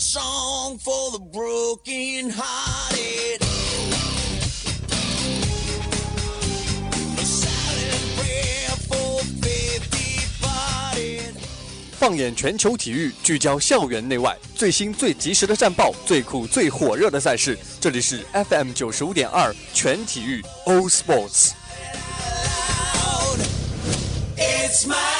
song for the broken hearted. A silent prayer for faith departed. 放眼全球体育，聚焦校园内外最新最及时的战报，最酷最火热的赛事。这里是 FM 九十五点二全体育 All Sports。It's my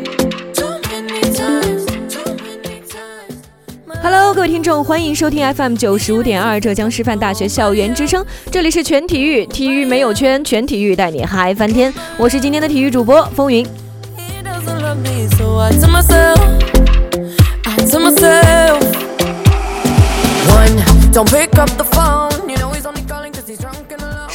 Hello，各位听众，欢迎收听 FM 九十五点二浙江师范大学校园之声，这里是全体育，体育没有圈，全体育带你嗨翻天，我是今天的体育主播风云。Don't pick up the phone.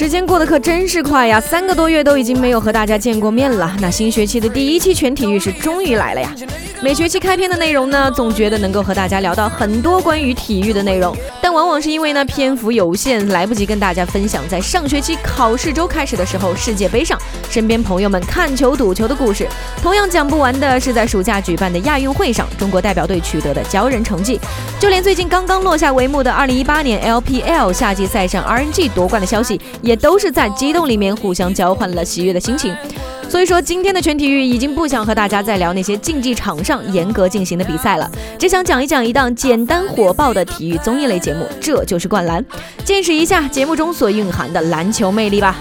时间过得可真是快呀，三个多月都已经没有和大家见过面了。那新学期的第一期全体育是终于来了呀。每学期开篇的内容呢，总觉得能够和大家聊到很多关于体育的内容，但往往是因为呢篇幅有限，来不及跟大家分享在上学期考试周开始的时候，世界杯上身边朋友们看球赌球的故事。同样讲不完的是在暑假举办的亚运会上，中国代表队取得的骄人成绩。就连最近刚刚落下帷幕的2018年 LPL 夏季赛上 RNG 夺冠的消息，也都是在激动里面互相交换了喜悦的心情。所以说，今天的全体育已经不想和大家再聊那些竞技场上严格进行的比赛了，只想讲一讲一档简单火爆的体育综艺类节目，这就是《灌篮》，见识一下节目中所蕴含的篮球魅力吧。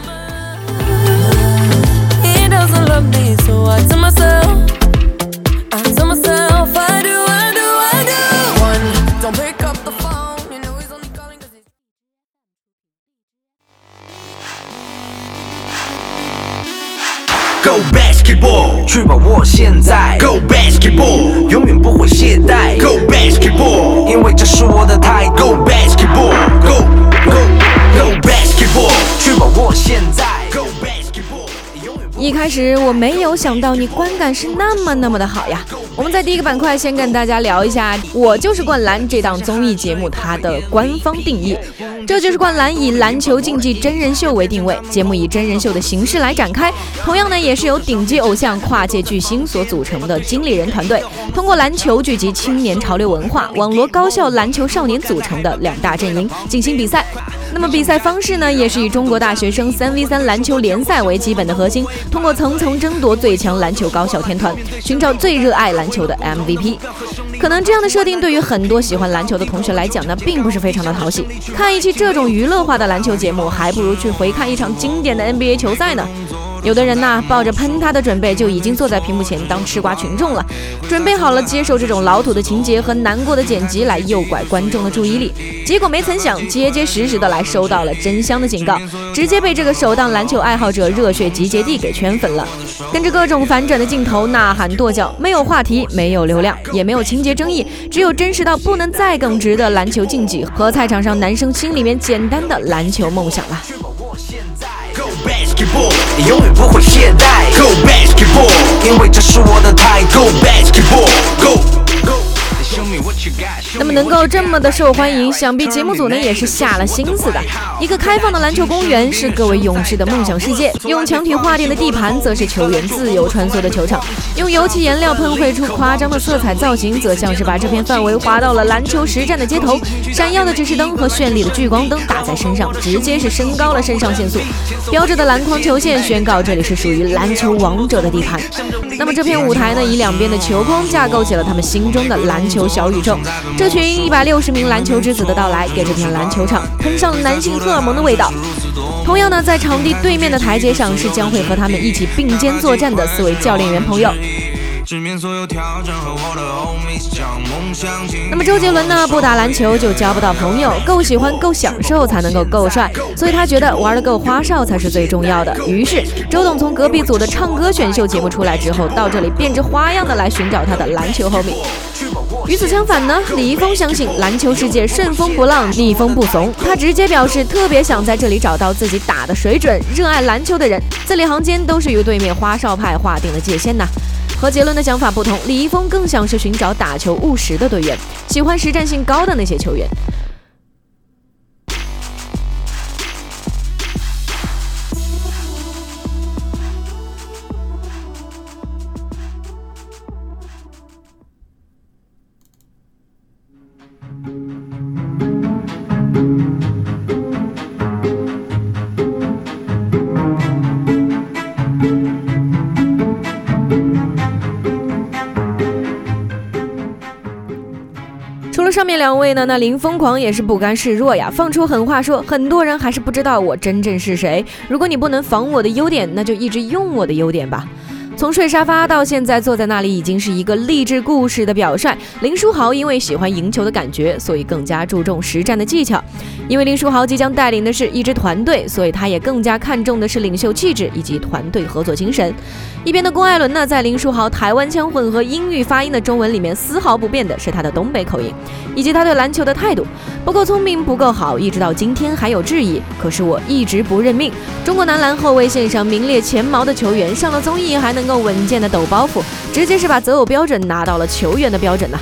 去把握现在。Go basketball，永远不会懈怠。Go basketball，远不一开始我没有想到你观感是那么那么的好呀。我们在第一个板块先跟大家聊一下《我就是灌篮》这档综艺节目它的官方定义。这就是灌篮以篮球竞技真人秀为定位，节目以真人秀的形式来展开。同样呢，也是由顶级偶像、跨界巨星所组成的经理人团队，通过篮球聚集青年潮流文化、网罗高校篮球少年组成的两大阵营进行比赛。那么比赛方式呢，也是以中国大学生三 v 三篮球联赛为基本的核心，通过层层层争夺最强篮球高校天团，寻找最热爱篮球的 MVP。可能这样的设定对于很多喜欢篮球的同学来讲呢，并不是非常的讨喜。看一期这种娱乐化的篮球节目，还不如去回看一场经典的 NBA 球赛呢。有的人呐，抱着喷他的准备，就已经坐在屏幕前当吃瓜群众了，准备好了接受这种老土的情节和难过的剪辑来诱拐观众的注意力。结果没曾想，结结实实的来收到了真香的警告，直接被这个首档篮球爱好者热血集结地给圈粉了。跟着各种反转的镜头，呐喊跺脚，没有话题，没有流量，也没有情节争议，只有真实到不能再耿直的篮球竞技和菜场上男生心里面简单的篮球梦想了。你永远不会懈怠。Go basketball，因为这是我的态度。Go basketball 那么能够这么的受欢迎，想必节目组呢也是下了心思的。一个开放的篮球公园是各位勇士的梦想世界，用墙体划定的地盘则是球员自由穿梭的球场，用油漆颜料喷绘出夸张的色彩造型，则像是把这片范围划到了篮球实战的街头。闪耀的指示灯和绚丽的聚光灯打在身上，直接是升高了肾上腺素。标志的篮筐球线宣告这里是属于篮球王者的地盘。那么这片舞台呢，以两边的球框架构起了他们心中的篮球小宇宙。这群一百六十名篮球之子的到来，给这片篮球场喷上了男性荷尔蒙的味道。同样呢，在场地对面的台阶上是将会和他们一起并肩作战的四位教练员朋友。那么周杰伦呢，不打篮球就交不到朋友，够喜欢够享受才能够够帅，所以他觉得玩的够花哨才是最重要的。于是周董从隔壁组的唱歌选秀节目出来之后，到这里变着花样的来寻找他的篮球 homie。与此相反呢，李易峰相信篮球世界顺风不浪，逆风不怂。他直接表示特别想在这里找到自己打的水准、热爱篮球的人，字里行间都是与对面花哨派划定了界限呐。和杰伦的想法不同，李易峰更像是寻找打球务实的队员，喜欢实战性高的那些球员。上面两位呢，那林疯狂也是不甘示弱呀，放出狠话说，很多人还是不知道我真正是谁。如果你不能防我的优点，那就一直用我的优点吧。从睡沙发到现在坐在那里，已经是一个励志故事的表率。林书豪因为喜欢赢球的感觉，所以更加注重实战的技巧。因为林书豪即将带领的是一支团队，所以他也更加看重的是领袖气质以及团队合作精神。一边的龚艾伦呢，在林书豪台湾腔混合英语发音的中文里面，丝毫不变的是他的东北口音，以及他对篮球的态度。不够聪明，不够好，一直到今天还有质疑。可是我一直不认命。中国男篮后卫线上名列前茅的球员，上了综艺还能能够稳健的抖包袱，直接是把择偶标准拿到了球员的标准呐、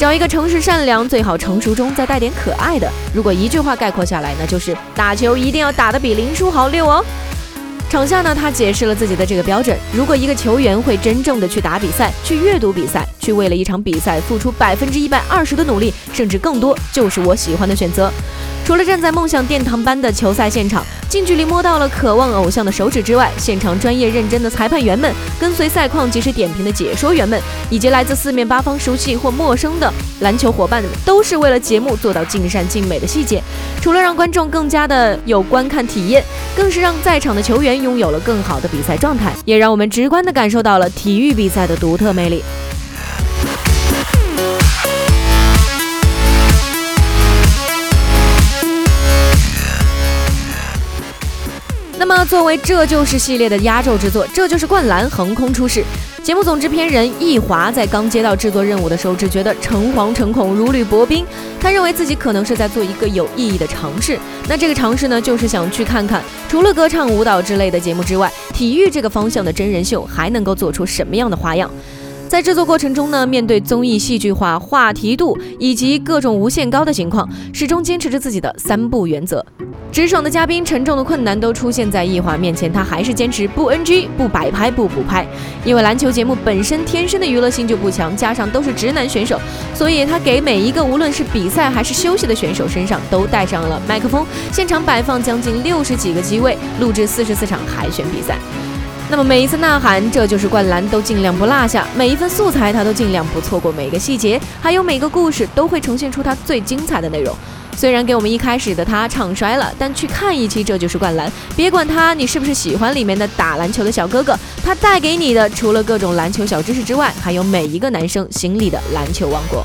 找一个诚实善良，最好成熟中再带点可爱的。如果一句话概括下来，那就是打球一定要打得比林书豪溜哦。场下呢，他解释了自己的这个标准：如果一个球员会真正的去打比赛，去阅读比赛，去为了一场比赛付出百分之一百二十的努力，甚至更多，就是我喜欢的选择。除了站在梦想殿堂般的球赛现场，近距离摸到了渴望偶像的手指之外，现场专业认真的裁判员们、跟随赛况及时点评的解说员们，以及来自四面八方熟悉或陌生的篮球伙伴们，都是为了节目做到尽善尽美的细节。除了让观众更加的有观看体验，更是让在场的球员拥有了更好的比赛状态，也让我们直观的感受到了体育比赛的独特魅力。那么，作为《这就是》系列的压轴之作，《这就是灌篮》横空出世。节目总制片人易华在刚接到制作任务的时候，只觉得诚惶诚恐、如履薄冰。他认为自己可能是在做一个有意义的尝试。那这个尝试呢，就是想去看看，除了歌唱、舞蹈之类的节目之外，体育这个方向的真人秀还能够做出什么样的花样。在制作过程中呢，面对综艺戏剧化、话题度以及各种无限高的情况，始终坚持着自己的三不原则。直爽的嘉宾，沉重的困难都出现在易华面前，他还是坚持不 NG、不摆拍、不补拍。因为篮球节目本身天生的娱乐性就不强，加上都是直男选手，所以他给每一个无论是比赛还是休息的选手身上都带上了麦克风，现场摆放将近六十几个机位，录制四十四场海选比赛。那么每一次呐喊，这就是灌篮，都尽量不落下；每一份素材，他都尽量不错过每个细节，还有每个故事都会呈现出他最精彩的内容。虽然给我们一开始的他唱衰了，但去看一期《这就是灌篮》，别管他你是不是喜欢里面的打篮球的小哥哥，他带给你的除了各种篮球小知识之外，还有每一个男生心里的篮球王国。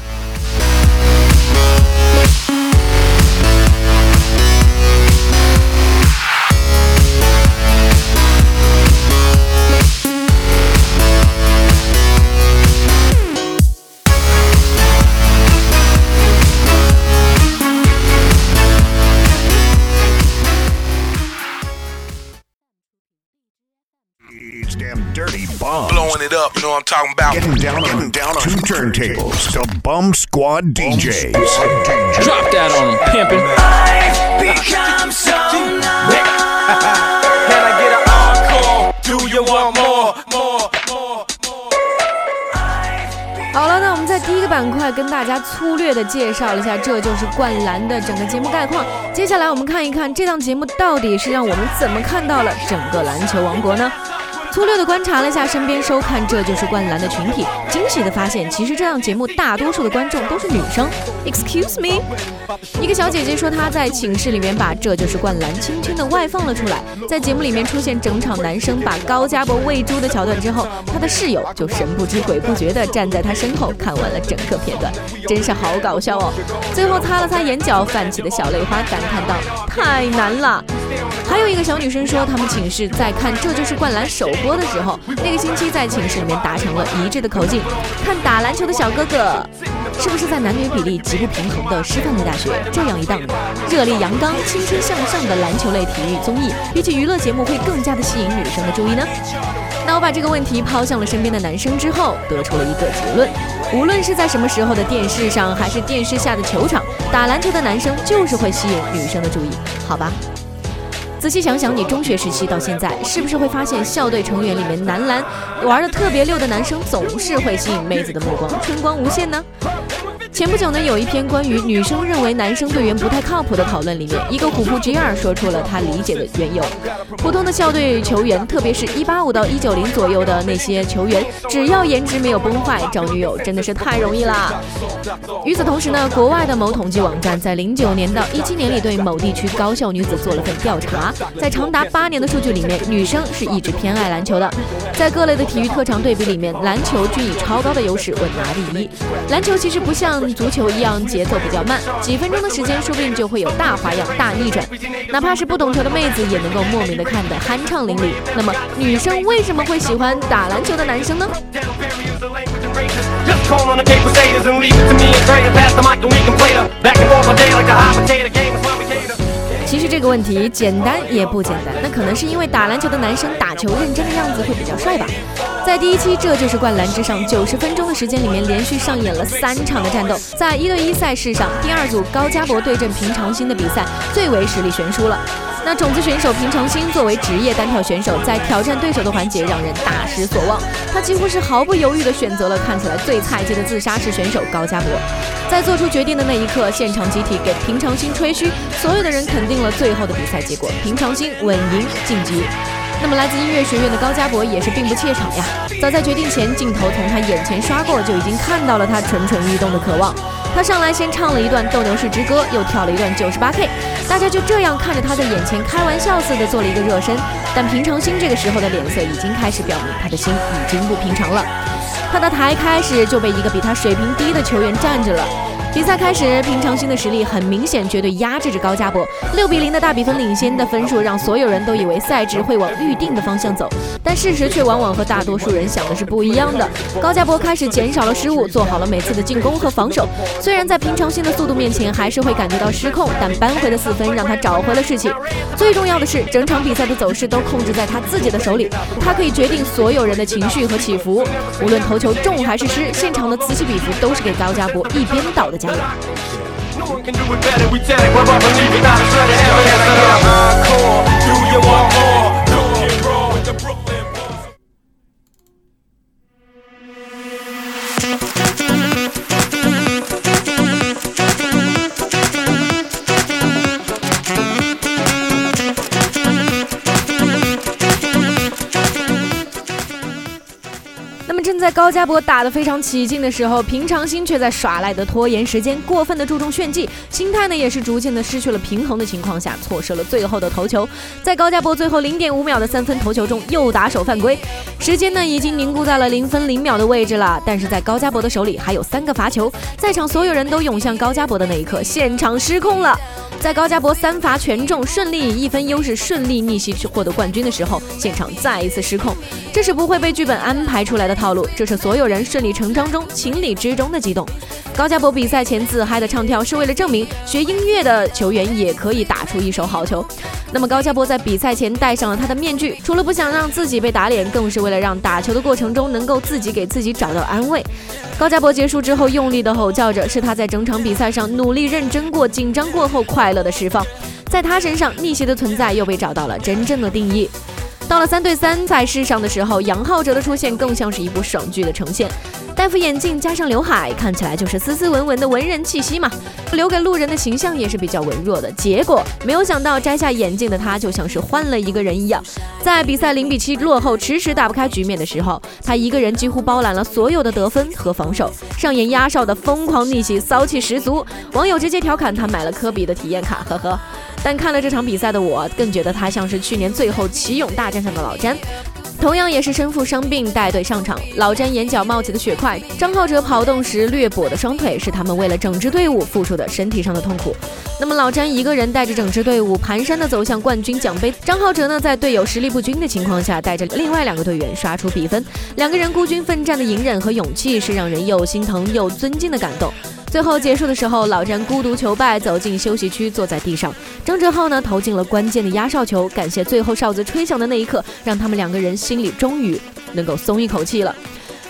Up, you know what I'm talking about. Getting down on down on two turntables. The Bum Squad DJs. Drop that on them, pimpin'. become so numb. Can I get an encore? Do you want more, more, more, more? 好了，那我们在第一个板块跟大家粗略的介绍了一下，这就是灌篮的整个节目概况。接下来我们看一看这档节目到底是让我们怎么看到了整个篮球王国呢？粗略的观察了一下身边收看《这就是灌篮》的群体，惊喜的发现，其实这档节目大多数的观众都是女生。Excuse me，一个小姐姐说她在寝室里面把《这就是灌篮》轻轻的外放了出来，在节目里面出现整场男生把高家博喂猪的桥段之后，她的室友就神不知鬼不觉的站在她身后看完了整个片段，真是好搞笑哦。最后擦了擦眼角泛起的小泪花，感叹道：“太难了。”还有一个小女生说，她们寝室在看《这就是灌篮》首播的时候，那个星期在寝室里面达成了一致的口径，看打篮球的小哥哥，是不是在男女比例极不平衡的师范类大学这样一档热力阳刚、青春向上的篮球类体育综艺，比起娱乐节目会更加的吸引女生的注意呢？那我把这个问题抛向了身边的男生之后，得出了一个结论：无论是在什么时候的电视上，还是电视下的球场，打篮球的男生就是会吸引女生的注意，好吧？仔细想想，你中学时期到现在，是不是会发现校队成员里面男篮玩的特别溜的男生，总是会吸引妹子的目光，春光无限呢？前不久呢，有一篇关于女生认为男生队员不太靠谱的讨论里面，一个虎扑 G 二说出了他理解的缘由。普通的校队球员，特别是一八五到一九零左右的那些球员，只要颜值没有崩坏，找女友真的是太容易啦。与此同时呢，国外的某统计网站在零九年到一七年里对某地区高校女子做了份调查，在长达八年的数据里面，女生是一直偏爱篮球的。在各类的体育特长对比里面，篮球均以超高的优势稳拿第一。篮球其实不像足球一样节奏比较慢，几分钟的时间说不定就会有大花样、大逆转，哪怕是不懂球的妹子也能够莫名的看得酣畅淋漓。那么女生为什么会喜欢打篮球的男生呢？这个问题简单也不简单，那可能是因为打篮球的男生打球认真的样子会比较帅吧。在第一期《这就是灌篮》之上，九十分钟的时间里面，连续上演了三场的战斗。在一对一赛事上，第二组高加博对阵平常心的比赛最为实力悬殊了。那种子选手平常心作为职业单挑选手，在挑战对手的环节让人大失所望。他几乎是毫不犹豫地选择了看起来最菜鸡的自杀式选手高家博。在做出决定的那一刻，现场集体给平常心吹嘘，所有的人肯定了最后的比赛结果，平常心稳赢晋级。那么，来自音乐学院的高家博也是并不怯场呀。早在决定前，镜头从他眼前刷过，就已经看到了他蠢蠢欲动的渴望。他上来先唱了一段《斗牛士之歌》，又跳了一段九十八 K，大家就这样看着他在眼前开玩笑似的做了一个热身。但平常心这个时候的脸色已经开始表明他的心已经不平常了。他的台开始就被一个比他水平低的球员占着了。比赛开始，平常心的实力很明显，绝对压制着高加博。六比零的大比分领先的分数，让所有人都以为赛制会往预定的方向走，但事实却往往和大多数人想的是不一样的。高加博开始减少了失误，做好了每次的进攻和防守。虽然在平常心的速度面前还是会感觉到失控，但扳回的四分让他找回了士气。最重要的是，整场比赛的走势都控制在他自己的手里，他可以决定所有人的情绪和起伏。无论投球中还是失，现场的此起彼伏都是给高加博一边倒的加油。高加博打得非常起劲的时候，平常心却在耍赖的拖延时间，过分的注重炫技，心态呢也是逐渐的失去了平衡的情况下，错失了最后的头球。在高加博最后零点五秒的三分头球中，又打手犯规，时间呢已经凝固在了零分零秒的位置了。但是在高加博的手里还有三个罚球，在场所有人都涌向高加博的那一刻，现场失控了。在高家博三罚全中，顺利以一分优势顺利逆袭获得冠军的时候，现场再一次失控。这是不会被剧本安排出来的套路，这是所有人顺理成章中情理之中的激动。高家博比赛前自嗨的唱跳，是为了证明学音乐的球员也可以打出一手好球。那么高家博在比赛前戴上了他的面具，除了不想让自己被打脸，更是为了让打球的过程中能够自己给自己找到安慰。高家博结束之后用力的吼叫着，是他在整场比赛上努力认真过、紧张过后快快乐的释放。在他身上，逆袭的存在又被找到了真正的定义。到了三对三赛事上的时候，杨浩哲的出现更像是一部爽剧的呈现。戴副眼镜加上刘海，看起来就是斯斯文文的文人气息嘛。留给路人的形象也是比较文弱的。结果没有想到摘下眼镜的他，就像是换了一个人一样。在比赛零比七落后，迟迟打不开局面的时候，他一个人几乎包揽了所有的得分和防守，上演压哨的疯狂逆袭，骚气十足。网友直接调侃他买了科比的体验卡，呵呵。但看了这场比赛的我，更觉得他像是去年最后奇勇大战上的老詹。同样也是身负伤病带队上场，老詹眼角冒起的血块，张浩哲跑动时略跛的双腿，是他们为了整支队伍付出的身体上的痛苦。那么老詹一个人带着整支队伍蹒跚的走向冠军奖杯，张浩哲呢，在队友实力不均的情况下，带着另外两个队员刷出比分，两个人孤军奋战的隐忍和勇气，是让人又心疼又尊敬的感动。最后结束的时候，老詹孤独求败，走进休息区，坐在地上。张哲浩呢，投进了关键的压哨球。感谢最后哨子吹响的那一刻，让他们两个人心里终于能够松一口气了。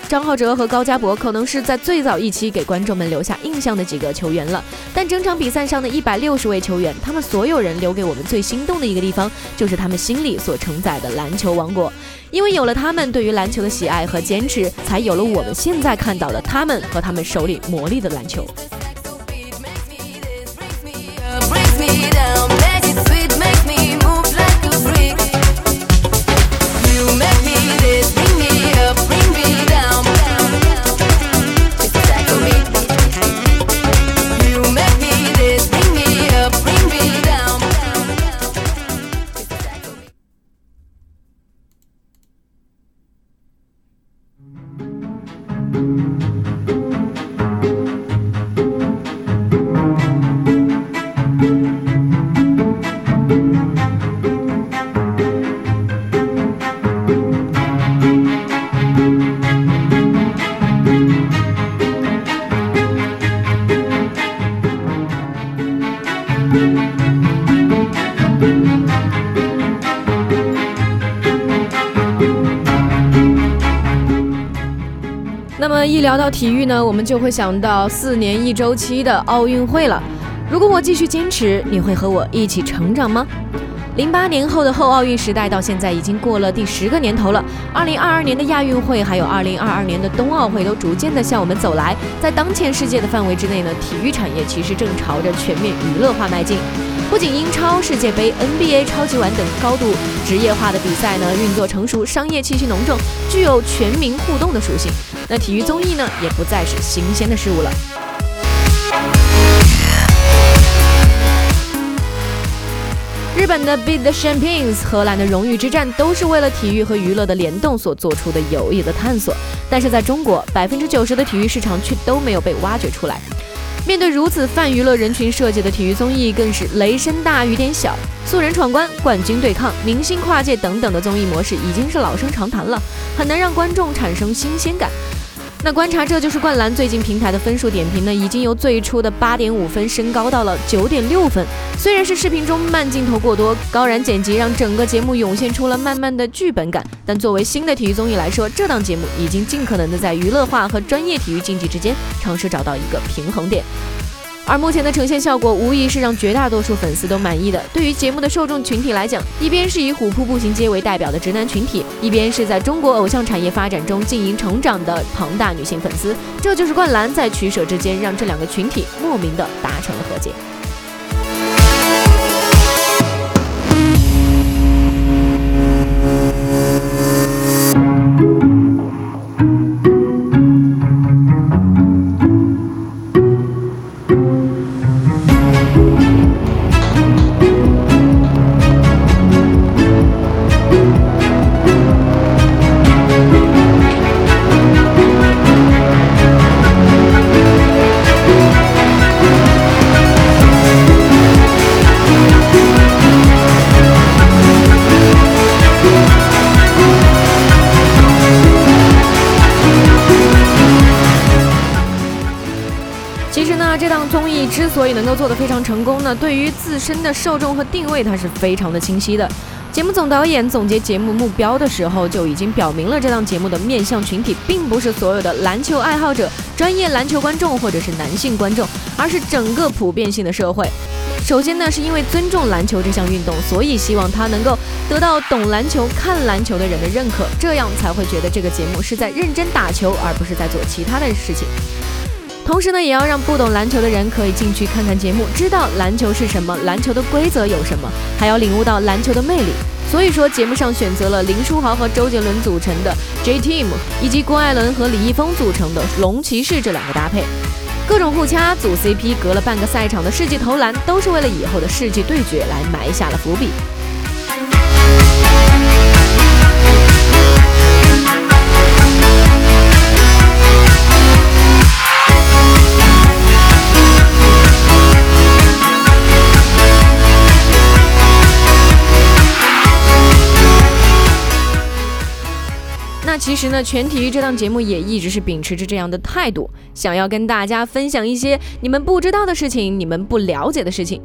张浩哲和高家博可能是在最早一期给观众们留下印象的几个球员了，但整场比赛上的一百六十位球员，他们所有人留给我们最心动的一个地方，就是他们心里所承载的篮球王国。因为有了他们对于篮球的喜爱和坚持，才有了我们现在看到的他们和他们手里魔力的篮球。么一聊到体育呢，我们就会想到四年一周期的奥运会了。如果我继续坚持，你会和我一起成长吗？零八年后的后奥运时代到现在已经过了第十个年头了。二零二二年的亚运会，还有二零二二年的冬奥会，都逐渐的向我们走来。在当前世界的范围之内呢，体育产业其实正朝着全面娱乐化迈进。不仅英超、世界杯、NBA、超级碗等高度职业化的比赛呢运作成熟，商业气息浓重，具有全民互动的属性。那体育综艺呢，也不再是新鲜的事物了。日本的 Beat the Champions、荷兰的荣誉之战，都是为了体育和娱乐的联动所做出的有益的探索。但是在中国，百分之九十的体育市场却都没有被挖掘出来。面对如此泛娱乐人群设计的体育综艺，更是雷声大雨点小。素人闯关、冠军对抗、明星跨界等等的综艺模式已经是老生常谈了，很难让观众产生新鲜感。那观察这就是灌篮最近平台的分数点评呢，已经由最初的八点五分升高到了九点六分。虽然是视频中慢镜头过多，高燃剪辑让整个节目涌现出了慢慢的剧本感，但作为新的体育综艺来说，这档节目已经尽可能的在娱乐化和专业体育竞技之间尝试找到一个平衡点。而目前的呈现效果无疑是让绝大多数粉丝都满意的。对于节目的受众群体来讲，一边是以虎扑步行街为代表的直男群体，一边是在中国偶像产业发展中经营成长的庞大女性粉丝。这就是灌篮在取舍之间，让这两个群体莫名的达成了和解。之所以能够做得非常成功呢，对于自身的受众和定位，它是非常的清晰的。节目总导演总结节目目标的时候，就已经表明了这档节目的面向群体，并不是所有的篮球爱好者、专业篮球观众或者是男性观众，而是整个普遍性的社会。首先呢，是因为尊重篮球这项运动，所以希望他能够得到懂篮球、看篮球的人的认可，这样才会觉得这个节目是在认真打球，而不是在做其他的事情。同时呢，也要让不懂篮球的人可以进去看看节目，知道篮球是什么，篮球的规则有什么，还要领悟到篮球的魅力。所以说，节目上选择了林书豪和周杰伦组成的 J Team，以及郭艾伦和李易峰组成的龙骑士这两个搭配。各种互掐、组 CP，隔了半个赛场的世纪投篮，都是为了以后的世纪对决来埋下了伏笔。其实呢，全体育这档节目也一直是秉持着这样的态度，想要跟大家分享一些你们不知道的事情，你们不了解的事情。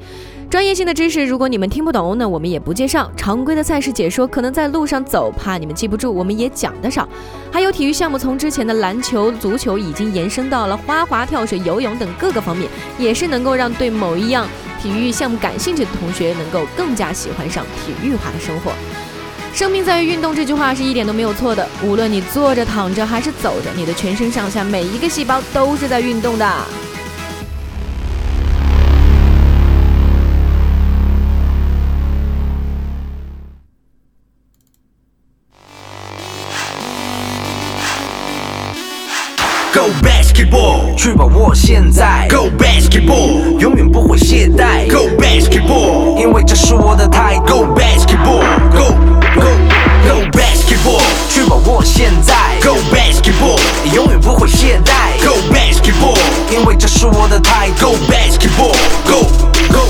专业性的知识，如果你们听不懂，那我们也不介绍。常规的赛事解说，可能在路上走，怕你们记不住，我们也讲得少。还有体育项目，从之前的篮球、足球，已经延伸到了花滑、跳水、游泳等各个方面，也是能够让对某一样体育项目感兴趣的同学，能够更加喜欢上体育化的生活。生命在于运动这句话是一点都没有错的。无论你坐着、躺着还是走着，你的全身上下每一个细胞都是在运动的。Go basketball，去把握现在。Go basketball，永远不会懈怠。Go basketball，因为这是我的态度。Go basketball，Go Go Go 去把握现在。Go basketball，永远不会懈怠。Go basketball，因为这是我的态度。Go basketball，Go Go。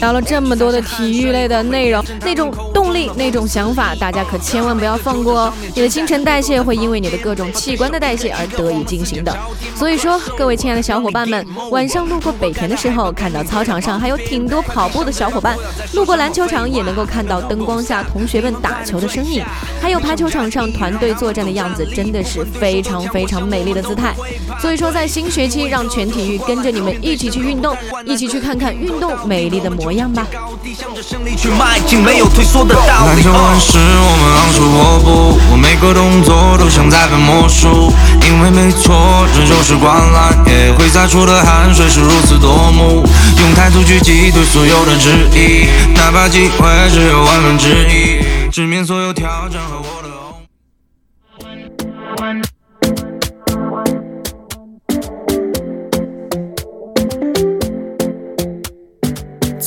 聊了这么多的体育类的内容，那种动那种想法，大家可千万不要放过哦！你的新陈代谢会因为你的各种器官的代谢而得以进行的。所以说，各位亲爱的小伙伴们，晚上路过北田的时候，看到操场上还有挺多跑步的小伙伴；路过篮球场，也能够看到灯光下同学们打球的身影，还有排球场上团队作战的样子，真的是非常非常美丽的姿态。所以说，在新学期，让全体育跟着你们一起去运动，一起去看看运动美丽的模样吧。篮球很是我们昂首阔步，我每个动作都像在变魔术，因为没错，这就是灌篮，也会洒出的汗水是如此夺目，用态度去击退所有的质疑，哪怕机会只有万分之一，直面所有挑战和我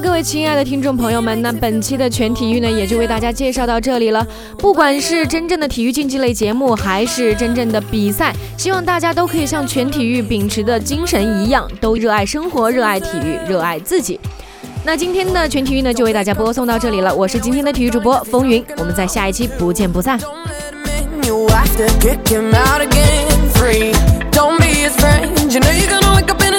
各位亲爱的听众朋友们，那本期的全体育呢，也就为大家介绍到这里了。不管是真正的体育竞技类节目，还是真正的比赛，希望大家都可以像全体育秉持的精神一样，都热爱生活，热爱体育，热爱自己。那今天的全体育呢，就为大家播送到这里了。我是今天的体育主播风云，我们在下一期不见不散。You have to kick him out again free. Don't be his friend. You know you're gonna wake up in a